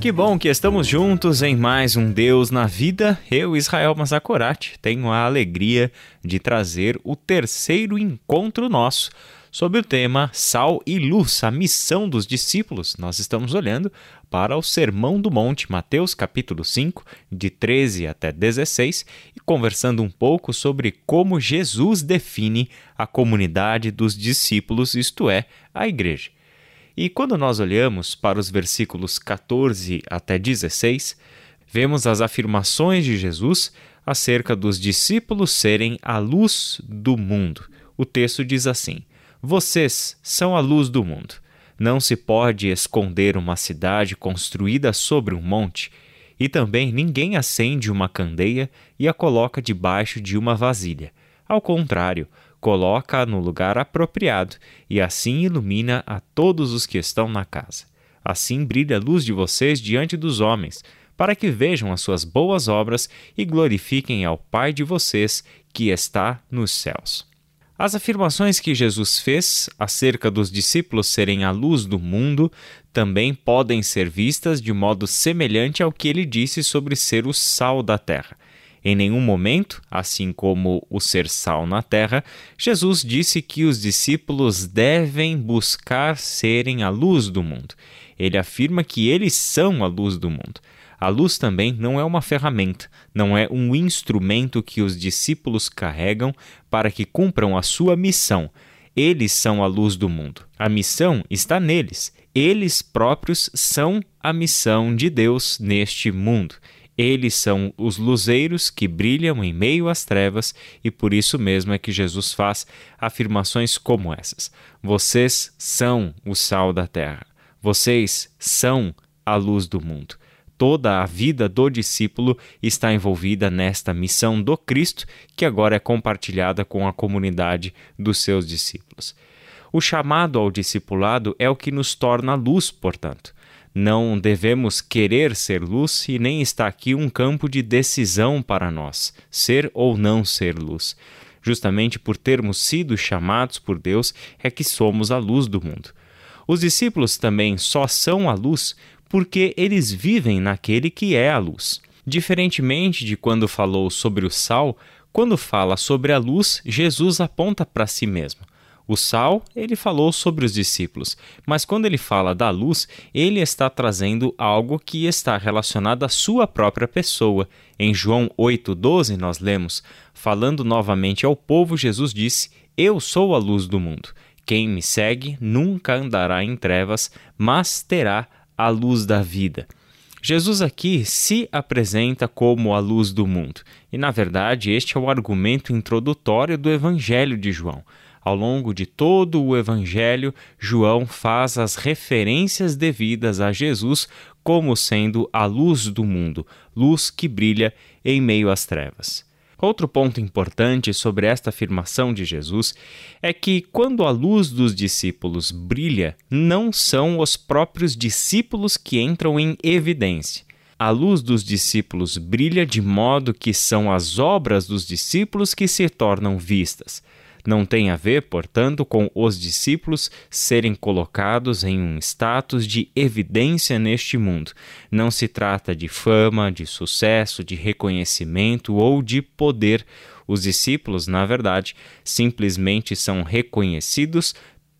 Que bom que estamos juntos em mais um Deus na Vida. Eu, Israel Mazakorati, tenho a alegria de trazer o terceiro encontro nosso sobre o tema Sal e Luz, a missão dos discípulos. Nós estamos olhando para o Sermão do Monte, Mateus capítulo 5, de 13 até 16, e conversando um pouco sobre como Jesus define a comunidade dos discípulos, isto é, a igreja. E quando nós olhamos para os versículos 14 até 16, vemos as afirmações de Jesus acerca dos discípulos serem a luz do mundo. O texto diz assim: Vocês são a luz do mundo. Não se pode esconder uma cidade construída sobre um monte, e também ninguém acende uma candeia e a coloca debaixo de uma vasilha. Ao contrário, coloca-a no lugar apropriado e assim ilumina a todos os que estão na casa. Assim brilha a luz de vocês diante dos homens, para que vejam as suas boas obras e glorifiquem ao Pai de vocês que está nos céus. As afirmações que Jesus fez acerca dos discípulos serem a luz do mundo também podem ser vistas de modo semelhante ao que ele disse sobre ser o sal da terra. Em nenhum momento, assim como o ser sal na terra, Jesus disse que os discípulos devem buscar serem a luz do mundo. Ele afirma que eles são a luz do mundo. A luz também não é uma ferramenta, não é um instrumento que os discípulos carregam para que cumpram a sua missão. Eles são a luz do mundo. A missão está neles. Eles próprios são a missão de Deus neste mundo. Eles são os luzeiros que brilham em meio às trevas e por isso mesmo é que Jesus faz afirmações como essas: Vocês são o sal da terra. Vocês são a luz do mundo. Toda a vida do discípulo está envolvida nesta missão do Cristo, que agora é compartilhada com a comunidade dos seus discípulos. O chamado ao discipulado é o que nos torna luz, portanto. Não devemos querer ser luz e nem está aqui um campo de decisão para nós, ser ou não ser luz. Justamente por termos sido chamados por Deus é que somos a luz do mundo. Os discípulos também só são a luz porque eles vivem naquele que é a luz. Diferentemente de quando falou sobre o sal, quando fala sobre a luz, Jesus aponta para si mesmo. O sal, ele falou sobre os discípulos, mas quando ele fala da luz, ele está trazendo algo que está relacionado à sua própria pessoa. Em João 8,12 nós lemos: Falando novamente ao povo, Jesus disse: Eu sou a luz do mundo. Quem me segue nunca andará em trevas, mas terá a luz da vida. Jesus aqui se apresenta como a luz do mundo, e na verdade este é o argumento introdutório do Evangelho de João. Ao longo de todo o Evangelho, João faz as referências devidas a Jesus como sendo a luz do mundo, luz que brilha em meio às trevas. Outro ponto importante sobre esta afirmação de Jesus é que, quando a luz dos discípulos brilha, não são os próprios discípulos que entram em evidência. A luz dos discípulos brilha de modo que são as obras dos discípulos que se tornam vistas. Não tem a ver, portanto, com os discípulos serem colocados em um status de evidência neste mundo. Não se trata de fama, de sucesso, de reconhecimento ou de poder. Os discípulos, na verdade, simplesmente são reconhecidos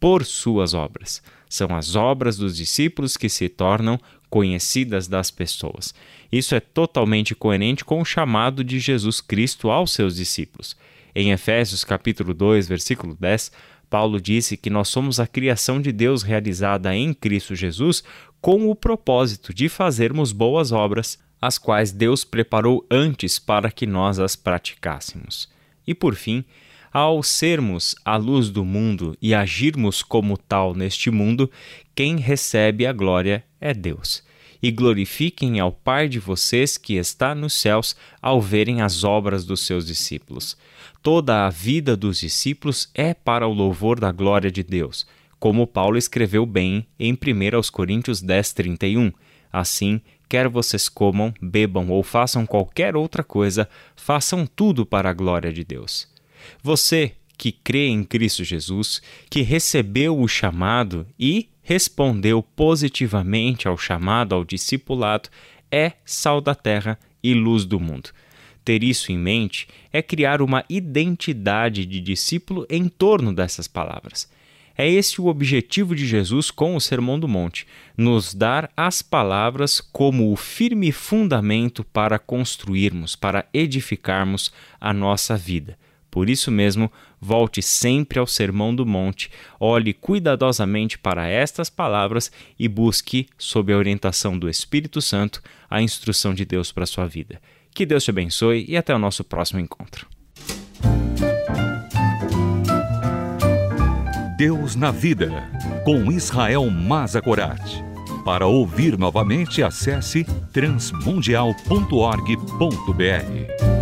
por suas obras. São as obras dos discípulos que se tornam conhecidas das pessoas. Isso é totalmente coerente com o chamado de Jesus Cristo aos seus discípulos. Em Efésios capítulo 2, versículo 10, Paulo disse que nós somos a criação de Deus realizada em Cristo Jesus com o propósito de fazermos boas obras, as quais Deus preparou antes para que nós as praticássemos. E por fim, ao sermos a luz do mundo e agirmos como tal neste mundo, quem recebe a glória é Deus. E glorifiquem ao Pai de vocês que está nos céus ao verem as obras dos seus discípulos. Toda a vida dos discípulos é para o louvor da glória de Deus, como Paulo escreveu bem em 1 Coríntios 10:31. Assim, quer vocês comam, bebam ou façam qualquer outra coisa, façam tudo para a glória de Deus. Você que crê em Cristo Jesus, que recebeu o chamado e respondeu positivamente ao chamado ao discipulado, é sal da terra e luz do mundo. Ter isso em mente é criar uma identidade de discípulo em torno dessas palavras. É esse o objetivo de Jesus com o Sermão do Monte: nos dar as palavras como o firme fundamento para construirmos, para edificarmos a nossa vida. Por isso mesmo, volte sempre ao Sermão do Monte, olhe cuidadosamente para estas palavras e busque, sob a orientação do Espírito Santo, a instrução de Deus para a sua vida. Que Deus te abençoe e até o nosso próximo encontro. Deus na Vida, com Israel Mazakorat. Para ouvir novamente, acesse transmundial.org.br.